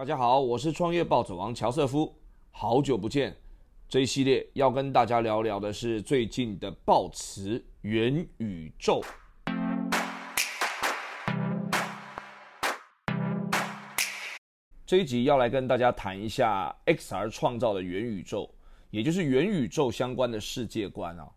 大家好，我是创业暴走王乔瑟夫，好久不见。这一系列要跟大家聊聊的是最近的爆词元宇宙。这一集要来跟大家谈一下 XR 创造的元宇宙，也就是元宇宙相关的世界观啊。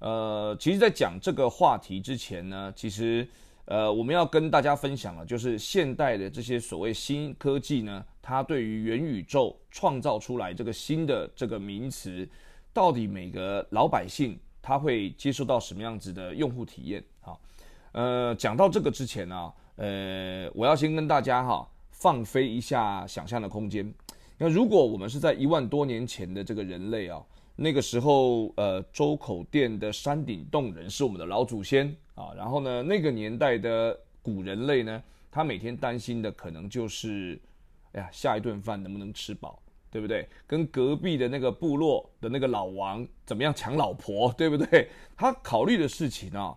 呃，其实，在讲这个话题之前呢，其实。呃，我们要跟大家分享的，就是现代的这些所谓新科技呢，它对于元宇宙创造出来这个新的这个名词，到底每个老百姓他会接受到什么样子的用户体验？好，呃，讲到这个之前呢，呃，我要先跟大家哈放飞一下想象的空间。那如果我们是在一万多年前的这个人类啊。那个时候，呃，周口店的山顶洞人是我们的老祖先啊。然后呢，那个年代的古人类呢，他每天担心的可能就是，哎呀，下一顿饭能不能吃饱，对不对？跟隔壁的那个部落的那个老王怎么样抢老婆，对不对？他考虑的事情啊，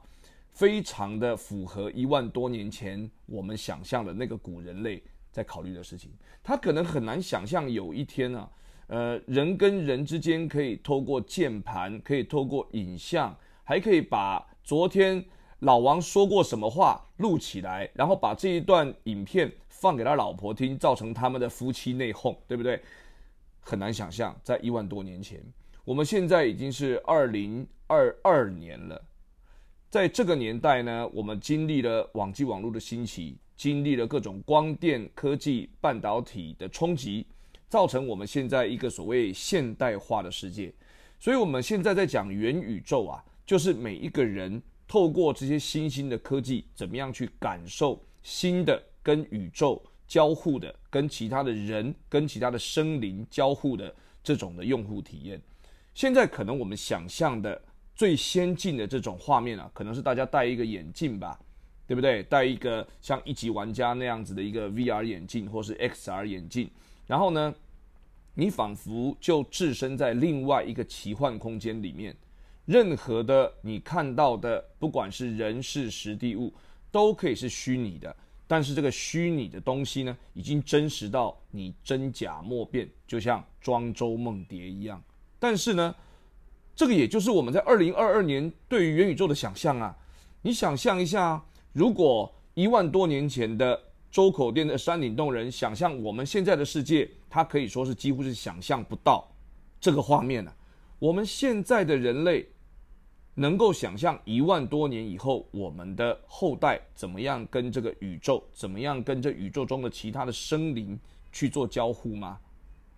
非常的符合一万多年前我们想象的那个古人类在考虑的事情。他可能很难想象有一天啊。呃，人跟人之间可以透过键盘，可以透过影像，还可以把昨天老王说过什么话录起来，然后把这一段影片放给他老婆听，造成他们的夫妻内讧，对不对？很难想象，在一万多年前，我们现在已经是二零二二年了，在这个年代呢，我们经历了网际网络的兴起，经历了各种光电科技、半导体的冲击。造成我们现在一个所谓现代化的世界，所以我们现在在讲元宇宙啊，就是每一个人透过这些新兴的科技，怎么样去感受新的跟宇宙交互的、跟其他的人、跟其他的生灵交互的这种的用户体验。现在可能我们想象的最先进的这种画面啊，可能是大家戴一个眼镜吧，对不对？戴一个像一级玩家那样子的一个 VR 眼镜，或是 XR 眼镜。然后呢，你仿佛就置身在另外一个奇幻空间里面，任何的你看到的，不管是人事、实地物，都可以是虚拟的。但是这个虚拟的东西呢，已经真实到你真假莫辨，就像庄周梦蝶一样。但是呢，这个也就是我们在二零二二年对于元宇宙的想象啊。你想象一下，如果一万多年前的。周口店的山顶洞人想象我们现在的世界，他可以说是几乎是想象不到这个画面呢。我们现在的人类能够想象一万多年以后我们的后代怎么样跟这个宇宙，怎么样跟这宇宙中的其他的生灵去做交互吗？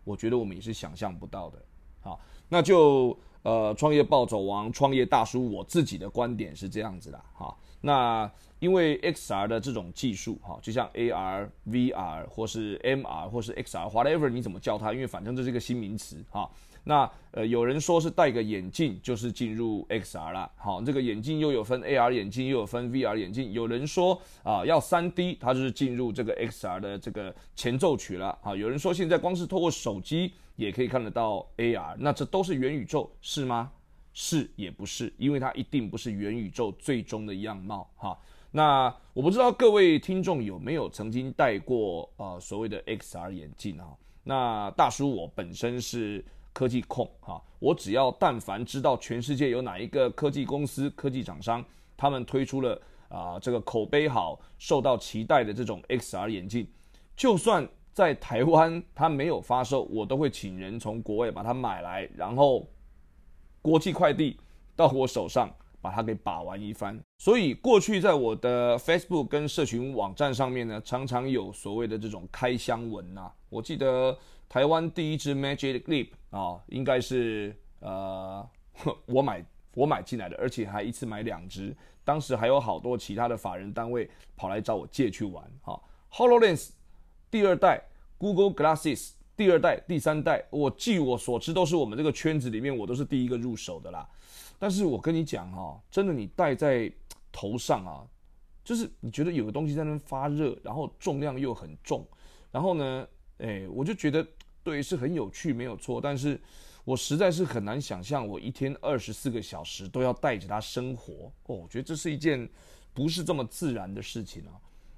我觉得我们也是想象不到的。好，那就呃，创业暴走王、创业大叔，我自己的观点是这样子的。哈，那。因为 XR 的这种技术，哈，就像 AR、VR 或是 MR 或是 XR，whatever 你怎么叫它？因为反正这是一个新名词，哈。那呃，有人说是戴个眼镜就是进入 XR 了，好，这个眼镜又有分 AR 眼镜，又有分 VR 眼镜。有人说啊，要 3D，它就是进入这个 XR 的这个前奏曲了，啊。有人说现在光是透过手机也可以看得到 AR，那这都是元宇宙，是吗？是也不是，因为它一定不是元宇宙最终的样貌，哈。那我不知道各位听众有没有曾经戴过呃所谓的 XR 眼镜啊？那大叔我本身是科技控哈，我只要但凡知道全世界有哪一个科技公司、科技厂商，他们推出了啊这个口碑好、受到期待的这种 XR 眼镜，就算在台湾它没有发售，我都会请人从国外把它买来，然后国际快递到我手上。把它给把玩一番，所以过去在我的 Facebook 跟社群网站上面呢，常常有所谓的这种开箱文呐。我记得台湾第一支 Magic Leap 啊，应该是呃我买 我买进来的，而且还一次买两支。当时还有好多其他的法人单位跑来找我借去玩。哈，Hololens 第二代，Google Glasses 第二代、第三代，我据我所知都是我们这个圈子里面我都是第一个入手的啦。但是我跟你讲哈，真的，你戴在头上啊，就是你觉得有个东西在那发热，然后重量又很重，然后呢，哎，我就觉得对，是很有趣，没有错。但是我实在是很难想象，我一天二十四个小时都要带着它生活哦，我觉得这是一件不是这么自然的事情啊。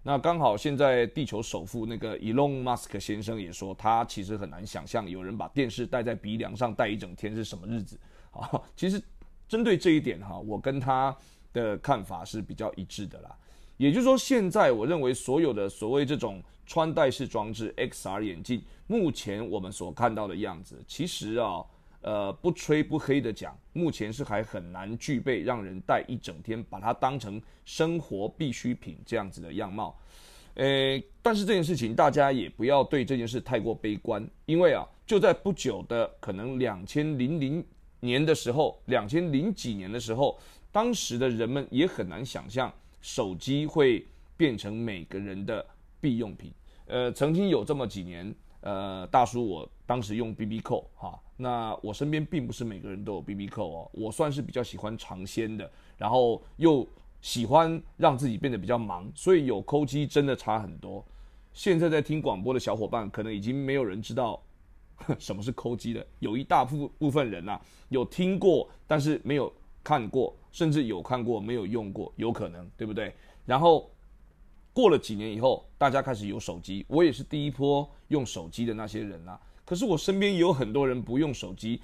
那刚好现在地球首富那个 Elon Musk 先生也说，他其实很难想象有人把电视戴在鼻梁上戴一整天是什么日子 啊。其实针对这一点哈，我跟他的看法是比较一致的啦。也就是说，现在我认为所有的所谓这种穿戴式装置 XR 眼镜，目前我们所看到的样子，其实啊，呃，不吹不黑的讲，目前是还很难具备让人戴一整天，把它当成生活必需品这样子的样貌。呃，但是这件事情大家也不要对这件事太过悲观，因为啊，就在不久的可能两千零零年的时候，两千零几年的时候，当时的人们也很难想象。手机会变成每个人的必用品。呃，曾经有这么几年，呃，大叔，我当时用 BB 扣哈，那我身边并不是每个人都有 BB 扣哦，我算是比较喜欢尝鲜的，然后又喜欢让自己变得比较忙，所以有抠机真的差很多。现在在听广播的小伙伴，可能已经没有人知道 什么是抠机了，有一大部部分人呐，有听过，但是没有。看过，甚至有看过，没有用过，有可能，对不对？然后过了几年以后，大家开始有手机，我也是第一波用手机的那些人啊。可是我身边也有很多人不用手机，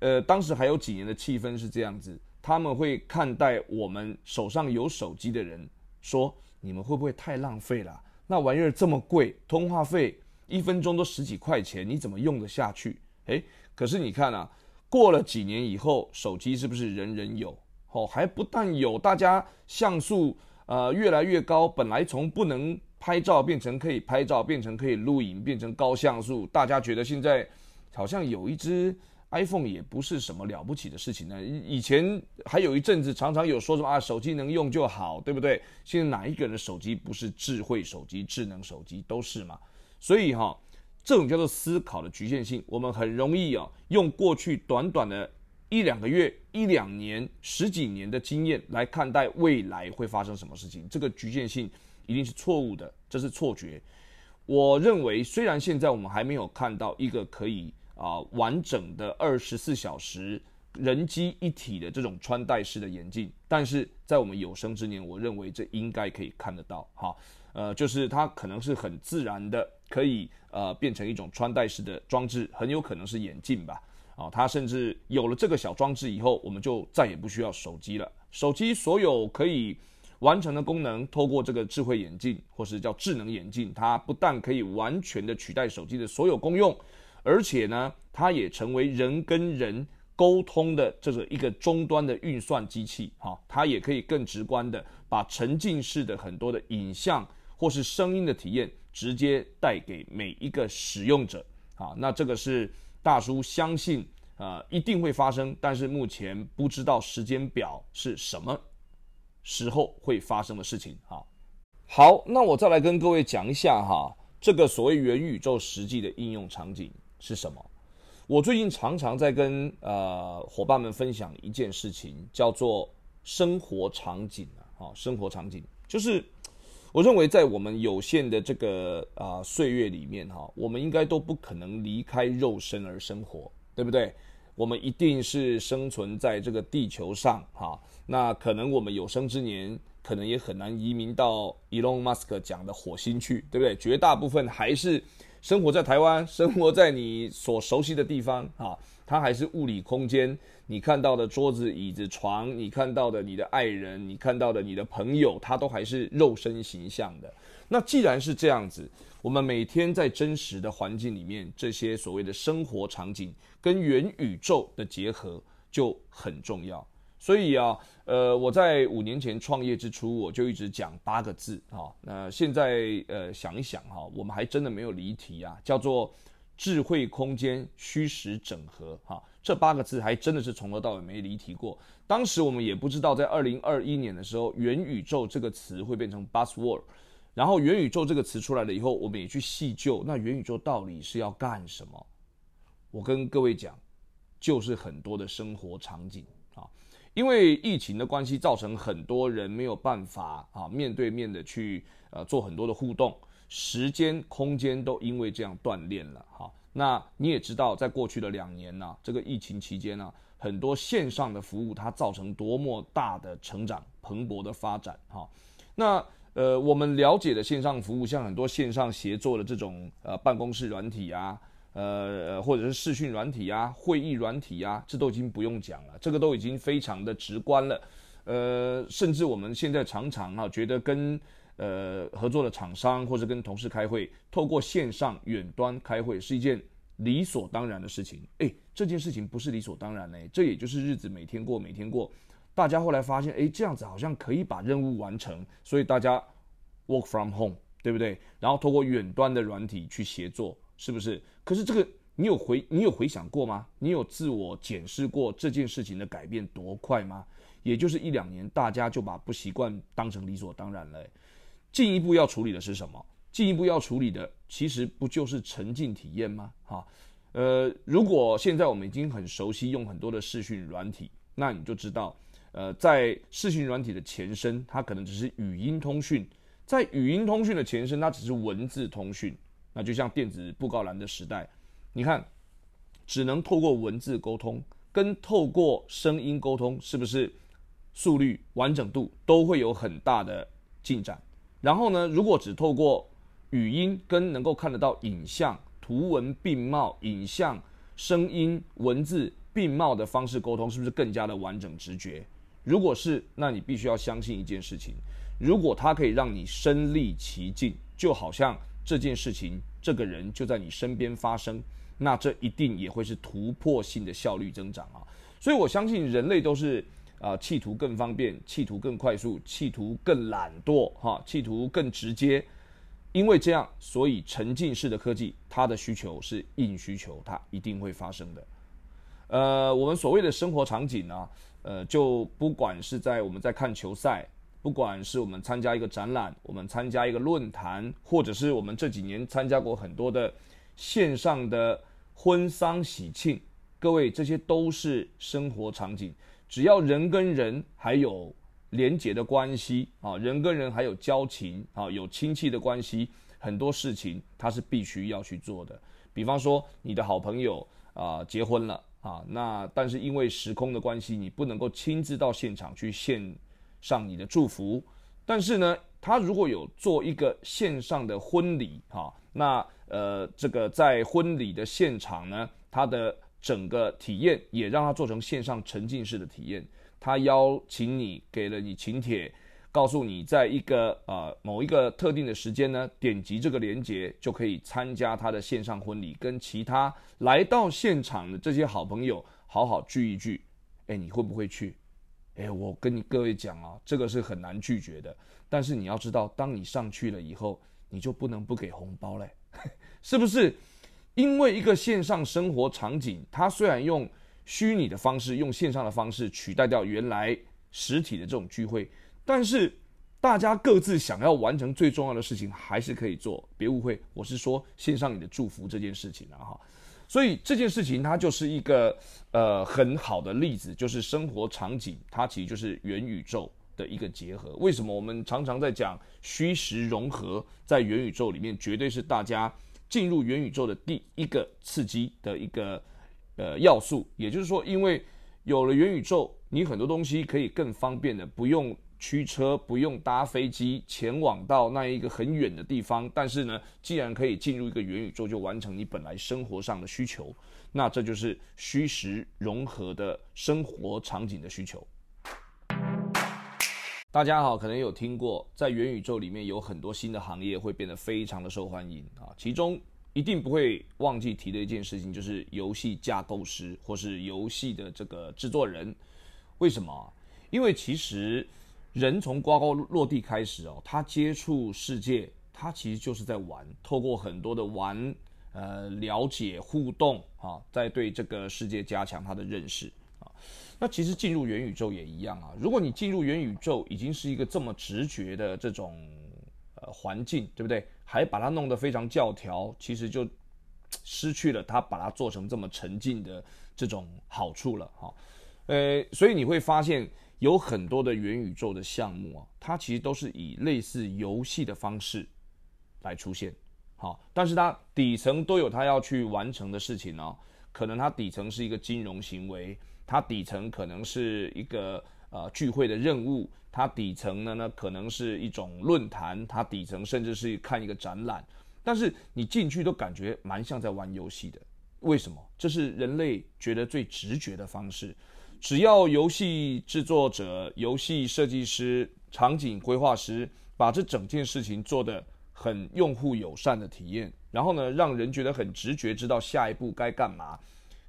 呃，当时还有几年的气氛是这样子，他们会看待我们手上有手机的人，说你们会不会太浪费了？那玩意儿这么贵，通话费一分钟都十几块钱，你怎么用得下去？诶，可是你看啊。过了几年以后，手机是不是人人有？哦，还不但有，大家像素呃越来越高，本来从不能拍照变成可以拍照，变成可以录影，变成高像素，大家觉得现在好像有一只 iPhone 也不是什么了不起的事情呢。以前还有一阵子常常有说什么啊，手机能用就好，对不对？现在哪一个人的手机不是智慧手机、智能手机都是嘛？所以哈。这种叫做思考的局限性，我们很容易啊，用过去短短的一两个月、一两年、十几年的经验来看待未来会发生什么事情。这个局限性一定是错误的，这是错觉。我认为，虽然现在我们还没有看到一个可以啊完整的二十四小时人机一体的这种穿戴式的眼镜，但是在我们有生之年，我认为这应该可以看得到。哈，呃，就是它可能是很自然的。可以呃变成一种穿戴式的装置，很有可能是眼镜吧。啊，它甚至有了这个小装置以后，我们就再也不需要手机了。手机所有可以完成的功能，透过这个智慧眼镜或是叫智能眼镜，它不但可以完全的取代手机的所有功用，而且呢，它也成为人跟人沟通的这个一个终端的运算机器。哈，它也可以更直观的把沉浸式的很多的影像或是声音的体验。直接带给每一个使用者，啊，那这个是大叔相信，呃，一定会发生，但是目前不知道时间表是什么时候会发生的事情，哈。好，那我再来跟各位讲一下哈，这个所谓元宇宙实际的应用场景是什么？我最近常常在跟呃伙伴们分享一件事情，叫做生活场景啊，生活场景就是。我认为，在我们有限的这个啊岁月里面，哈，我们应该都不可能离开肉身而生活，对不对？我们一定是生存在这个地球上，哈。那可能我们有生之年，可能也很难移民到 Elon Musk 讲的火星去，对不对？绝大部分还是生活在台湾，生活在你所熟悉的地方，哈。它还是物理空间。你看到的桌子、椅子、床，你看到的你的爱人，你看到的你的朋友，他都还是肉身形象的。那既然是这样子，我们每天在真实的环境里面，这些所谓的生活场景跟元宇宙的结合就很重要。所以啊，呃，我在五年前创业之初，我就一直讲八个字啊。那现在呃想一想哈，我们还真的没有离题啊，叫做智慧空间虚实整合哈。这八个字还真的是从头到尾没离题过。当时我们也不知道，在二零二一年的时候，元宇宙这个词会变成 buzzword。然后元宇宙这个词出来了以后，我们也去细究，那元宇宙到底是要干什么？我跟各位讲，就是很多的生活场景啊。因为疫情的关系，造成很多人没有办法啊面对面的去呃做很多的互动，时间、空间都因为这样断裂了哈。那你也知道，在过去的两年呢，这个疫情期间呢，很多线上的服务它造成多么大的成长、蓬勃的发展哈。那呃，我们了解的线上服务，像很多线上协作的这种呃办公室软体啊，呃，或者是视讯软体啊，会议软体啊，这都已经不用讲了，这个都已经非常的直观了。呃，甚至我们现在常常啊，觉得跟呃合作的厂商或者跟同事开会，透过线上远端开会是一件理所当然的事情。哎，这件事情不是理所当然嘞，这也就是日子每天过，每天过。大家后来发现，哎，这样子好像可以把任务完成，所以大家 work from home，对不对？然后通过远端的软体去协作，是不是？可是这个你有回你有回想过吗？你有自我检视过这件事情的改变多快吗？也就是一两年，大家就把不习惯当成理所当然了。进一步要处理的是什么？进一步要处理的其实不就是沉浸体验吗？哈，呃，如果现在我们已经很熟悉用很多的视讯软体，那你就知道。呃，在视讯软体的前身，它可能只是语音通讯；在语音通讯的前身，它只是文字通讯。那就像电子布告栏的时代，你看，只能透过文字沟通，跟透过声音沟通，是不是速率、完整度都会有很大的进展？然后呢，如果只透过语音跟能够看得到影像、图文并茂、影像、声音、文字并茂的方式沟通，是不是更加的完整、直觉？如果是，那你必须要相信一件事情：如果它可以让你身历其境，就好像这件事情、这个人就在你身边发生，那这一定也会是突破性的效率增长啊！所以我相信人类都是啊，企图更方便，企图更快速，企图更懒惰，哈，企图更直接。因为这样，所以沉浸式的科技，它的需求是硬需求，它一定会发生的。呃，我们所谓的生活场景呢？呃，就不管是在我们在看球赛，不管是我们参加一个展览，我们参加一个论坛，或者是我们这几年参加过很多的线上的婚丧喜庆，各位这些都是生活场景。只要人跟人还有连结的关系啊，人跟人还有交情啊，有亲戚的关系，很多事情他是必须要去做的。比方说，你的好朋友啊结婚了。啊，那但是因为时空的关系，你不能够亲自到现场去献上你的祝福。但是呢，他如果有做一个线上的婚礼，哈，那呃，这个在婚礼的现场呢，他的整个体验也让他做成线上沉浸式的体验。他邀请你，给了你请帖。告诉你，在一个呃某一个特定的时间呢，点击这个链接就可以参加他的线上婚礼，跟其他来到现场的这些好朋友好好聚一聚。哎，你会不会去？哎，我跟你各位讲啊，这个是很难拒绝的。但是你要知道，当你上去了以后，你就不能不给红包嘞，是不是？因为一个线上生活场景，它虽然用虚拟的方式，用线上的方式取代掉原来实体的这种聚会。但是，大家各自想要完成最重要的事情，还是可以做。别误会，我是说献上你的祝福这件事情啊哈。所以这件事情它就是一个呃很好的例子，就是生活场景，它其实就是元宇宙的一个结合。为什么我们常常在讲虚实融合，在元宇宙里面绝对是大家进入元宇宙的第一个刺激的一个呃要素。也就是说，因为有了元宇宙，你很多东西可以更方便的不用。驱车不用搭飞机前往到那一个很远的地方，但是呢，既然可以进入一个元宇宙，就完成你本来生活上的需求，那这就是虚实融合的生活场景的需求。大家好，可能有听过，在元宇宙里面有很多新的行业会变得非常的受欢迎啊，其中一定不会忘记提的一件事情，就是游戏架构师或是游戏的这个制作人。为什么？因为其实。人从呱呱落地开始哦，他接触世界，他其实就是在玩，透过很多的玩，呃，了解互动啊，在对这个世界加强他的认识啊。那其实进入元宇宙也一样啊。如果你进入元宇宙已经是一个这么直觉的这种呃环境，对不对？还把它弄得非常教条，其实就失去了它把它做成这么沉浸的这种好处了哈。呃，所以你会发现。有很多的元宇宙的项目啊，它其实都是以类似游戏的方式来出现，好，但是它底层都有它要去完成的事情哦。可能它底层是一个金融行为，它底层可能是一个呃聚会的任务，它底层呢呢可能是一种论坛，它底层甚至是看一个展览，但是你进去都感觉蛮像在玩游戏的。为什么？这是人类觉得最直觉的方式。只要游戏制作者、游戏设计师、场景规划师把这整件事情做得很用户友善的体验，然后呢，让人觉得很直觉，知道下一步该干嘛。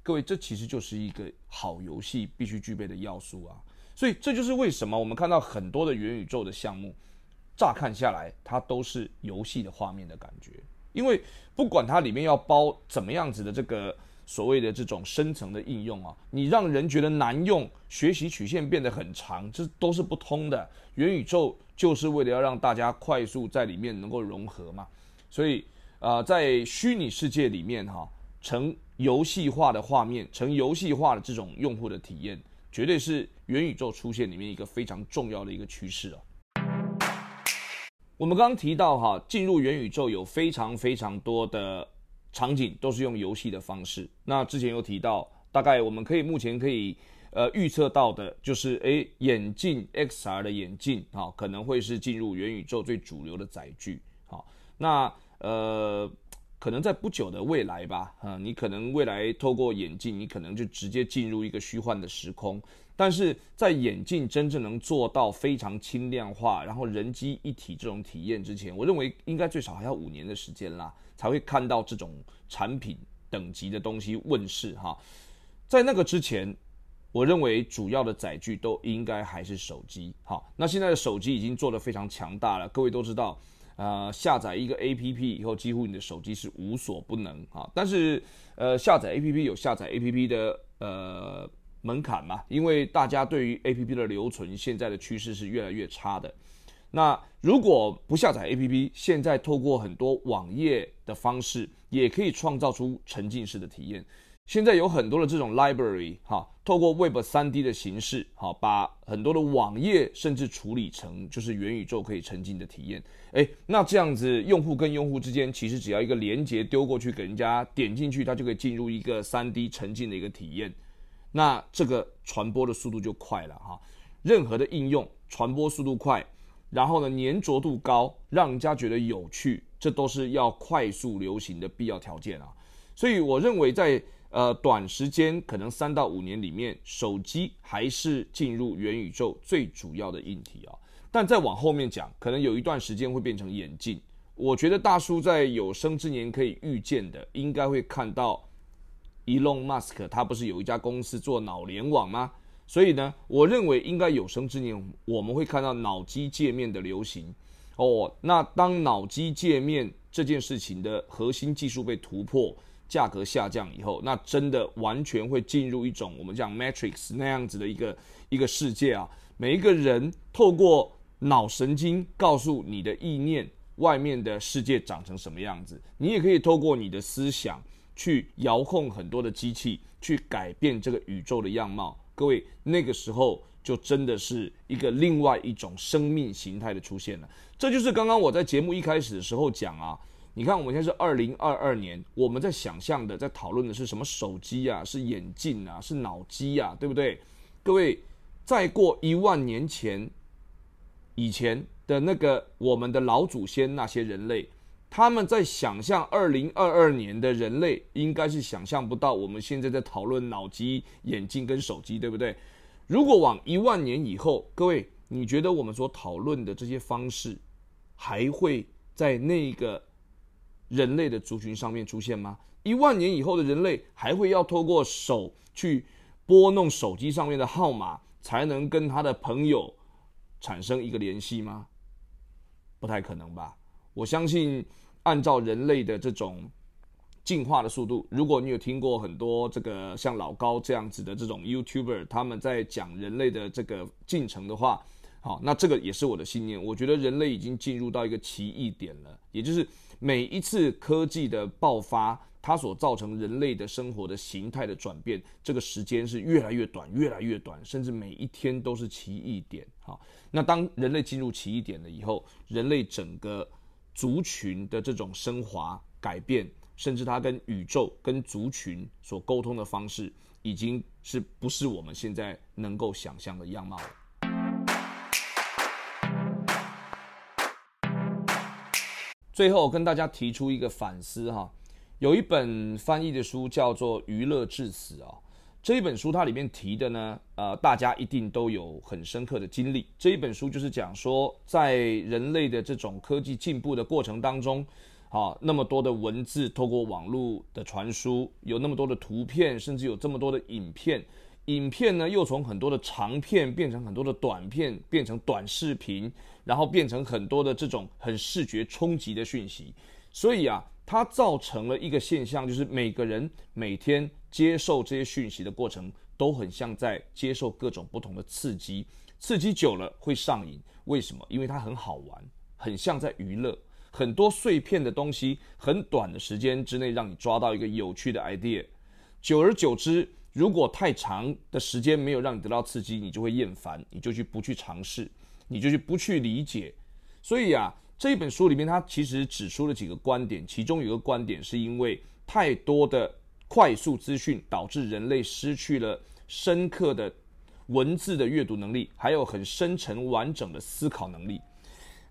各位，这其实就是一个好游戏必须具备的要素啊。所以这就是为什么我们看到很多的元宇宙的项目，乍看下来它都是游戏的画面的感觉，因为不管它里面要包怎么样子的这个。所谓的这种深层的应用啊，你让人觉得难用，学习曲线变得很长，这都是不通的。元宇宙就是为了要让大家快速在里面能够融合嘛，所以啊，在虚拟世界里面哈，成游戏化的画面，成游戏化的这种用户的体验，绝对是元宇宙出现里面一个非常重要的一个趋势啊。我们刚刚提到哈，进入元宇宙有非常非常多的。场景都是用游戏的方式。那之前有提到，大概我们可以目前可以呃预测到的，就是诶眼镜 XR 的眼镜啊，可能会是进入元宇宙最主流的载具。好，那呃可能在不久的未来吧，啊，你可能未来透过眼镜，你可能就直接进入一个虚幻的时空。但是在眼镜真正能做到非常轻量化，然后人机一体这种体验之前，我认为应该最少还要五年的时间啦。才会看到这种产品等级的东西问世哈，在那个之前，我认为主要的载具都应该还是手机。好，那现在的手机已经做得非常强大了，各位都知道，呃，下载一个 APP 以后，几乎你的手机是无所不能啊。但是，呃，下载 APP 有下载 APP 的呃门槛嘛？因为大家对于 APP 的留存，现在的趋势是越来越差的。那如果不下载 APP，现在透过很多网页的方式，也可以创造出沉浸式的体验。现在有很多的这种 library，哈，透过 Web 三 D 的形式，哈，把很多的网页甚至处理成就是元宇宙可以沉浸的体验。诶，那这样子，用户跟用户之间其实只要一个连接丢过去给人家点进去，它就可以进入一个三 D 沉浸的一个体验。那这个传播的速度就快了哈，任何的应用传播速度快。然后呢，粘着度高，让人家觉得有趣，这都是要快速流行的必要条件啊。所以我认为，在呃短时间，可能三到五年里面，手机还是进入元宇宙最主要的硬体啊。但再往后面讲，可能有一段时间会变成眼镜。我觉得大叔在有生之年可以预见的，应该会看到 Elon Musk，他不是有一家公司做脑联网吗？所以呢，我认为应该有生之年我们会看到脑机界面的流行哦。那当脑机界面这件事情的核心技术被突破，价格下降以后，那真的完全会进入一种我们讲 Matrix 那样子的一个一个世界啊。每一个人透过脑神经告诉你的意念，外面的世界长成什么样子，你也可以透过你的思想去遥控很多的机器，去改变这个宇宙的样貌。各位，那个时候就真的是一个另外一种生命形态的出现了。这就是刚刚我在节目一开始的时候讲啊，你看我们现在是二零二二年，我们在想象的、在讨论的是什么手机啊，是眼镜啊，是脑机啊，对不对？各位，再过一万年前以前的那个我们的老祖先那些人类。他们在想象二零二二年的人类，应该是想象不到我们现在在讨论脑机、眼镜跟手机，对不对？如果往一万年以后，各位，你觉得我们所讨论的这些方式，还会在那个人类的族群上面出现吗？一万年以后的人类，还会要透过手去拨弄手机上面的号码，才能跟他的朋友产生一个联系吗？不太可能吧？我相信。按照人类的这种进化的速度，如果你有听过很多这个像老高这样子的这种 YouTuber，他们在讲人类的这个进程的话，好，那这个也是我的信念。我觉得人类已经进入到一个奇异点了，也就是每一次科技的爆发，它所造成人类的生活的形态的转变，这个时间是越来越短，越来越短，甚至每一天都是奇异点。好，那当人类进入奇异点了以后，人类整个。族群的这种升华、改变，甚至它跟宇宙、跟族群所沟通的方式，已经是不是我们现在能够想象的样貌了。最后，跟大家提出一个反思哈，有一本翻译的书叫做《娱乐致死》啊。这一本书它里面提的呢，呃，大家一定都有很深刻的经历。这一本书就是讲说，在人类的这种科技进步的过程当中，啊，那么多的文字透过网络的传输，有那么多的图片，甚至有这么多的影片，影片呢又从很多的长片变成很多的短片，变成短视频，然后变成很多的这种很视觉冲击的讯息。所以啊，它造成了一个现象，就是每个人每天。接受这些讯息的过程都很像在接受各种不同的刺激，刺激久了会上瘾。为什么？因为它很好玩，很像在娱乐。很多碎片的东西，很短的时间之内让你抓到一个有趣的 idea。久而久之，如果太长的时间没有让你得到刺激，你就会厌烦，你就去不去尝试，你就去不去理解。所以啊，这一本书里面，它其实指出了几个观点，其中有个观点是因为太多的。快速资讯导致人类失去了深刻的文字的阅读能力，还有很深沉完整的思考能力。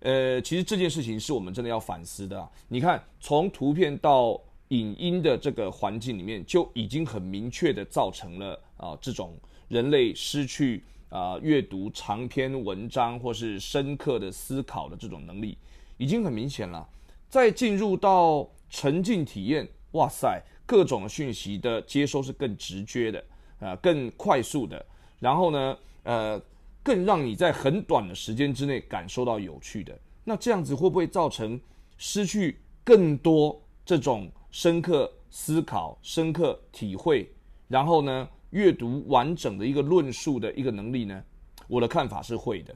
呃，其实这件事情是我们真的要反思的。你看，从图片到影音的这个环境里面，就已经很明确的造成了啊这种人类失去啊阅读长篇文章或是深刻的思考的这种能力，已经很明显了。再进入到沉浸体验，哇塞！各种讯息的接收是更直觉的，呃，更快速的，然后呢，呃，更让你在很短的时间之内感受到有趣的。那这样子会不会造成失去更多这种深刻思考、深刻体会，然后呢，阅读完整的一个论述的一个能力呢？我的看法是会的。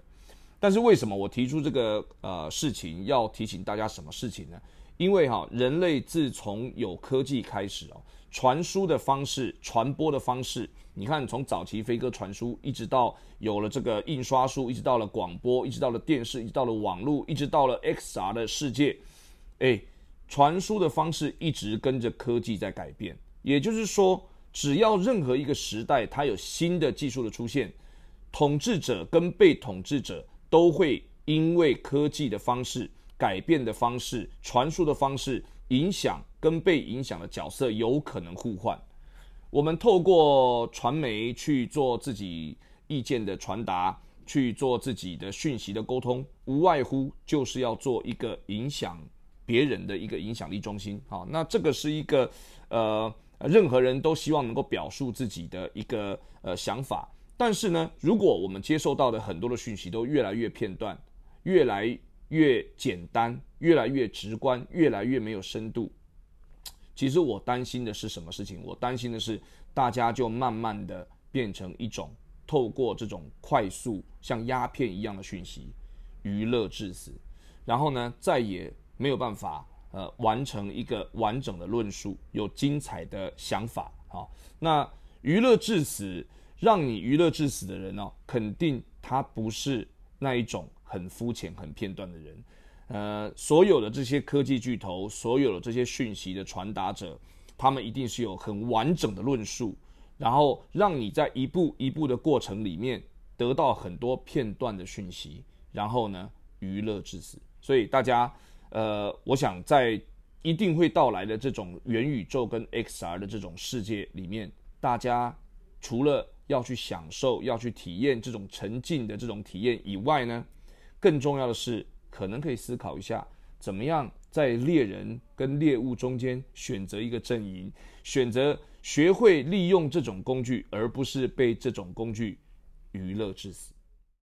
但是为什么我提出这个呃事情，要提醒大家什么事情呢？因为哈，人类自从有科技开始哦，传输的方式、传播的方式，你看从早期飞鸽传书，一直到有了这个印刷术，一直到了广播，一直到了电视，一直到了网络，一直到了 XR 的世界，哎，传输的方式一直跟着科技在改变。也就是说，只要任何一个时代它有新的技术的出现，统治者跟被统治者都会因为科技的方式。改变的方式、传输的方式、影响跟被影响的角色有可能互换。我们透过传媒去做自己意见的传达，去做自己的讯息的沟通，无外乎就是要做一个影响别人的一个影响力中心。好，那这个是一个呃，任何人都希望能够表述自己的一个呃想法。但是呢，如果我们接受到的很多的讯息都越来越片段，越来。越简单，越来越直观，越来越没有深度。其实我担心的是什么事情？我担心的是大家就慢慢的变成一种透过这种快速像鸦片一样的讯息，娱乐至死，然后呢再也没有办法呃完成一个完整的论述，有精彩的想法。好，那娱乐至死，让你娱乐至死的人呢，肯定他不是那一种。很肤浅、很片段的人，呃，所有的这些科技巨头，所有的这些讯息的传达者，他们一定是有很完整的论述，然后让你在一步一步的过程里面得到很多片段的讯息，然后呢，娱乐至死。所以大家，呃，我想在一定会到来的这种元宇宙跟 XR 的这种世界里面，大家除了要去享受、要去体验这种沉浸的这种体验以外呢？更重要的是，可能可以思考一下，怎么样在猎人跟猎物中间选择一个阵营，选择学会利用这种工具，而不是被这种工具娱乐致死。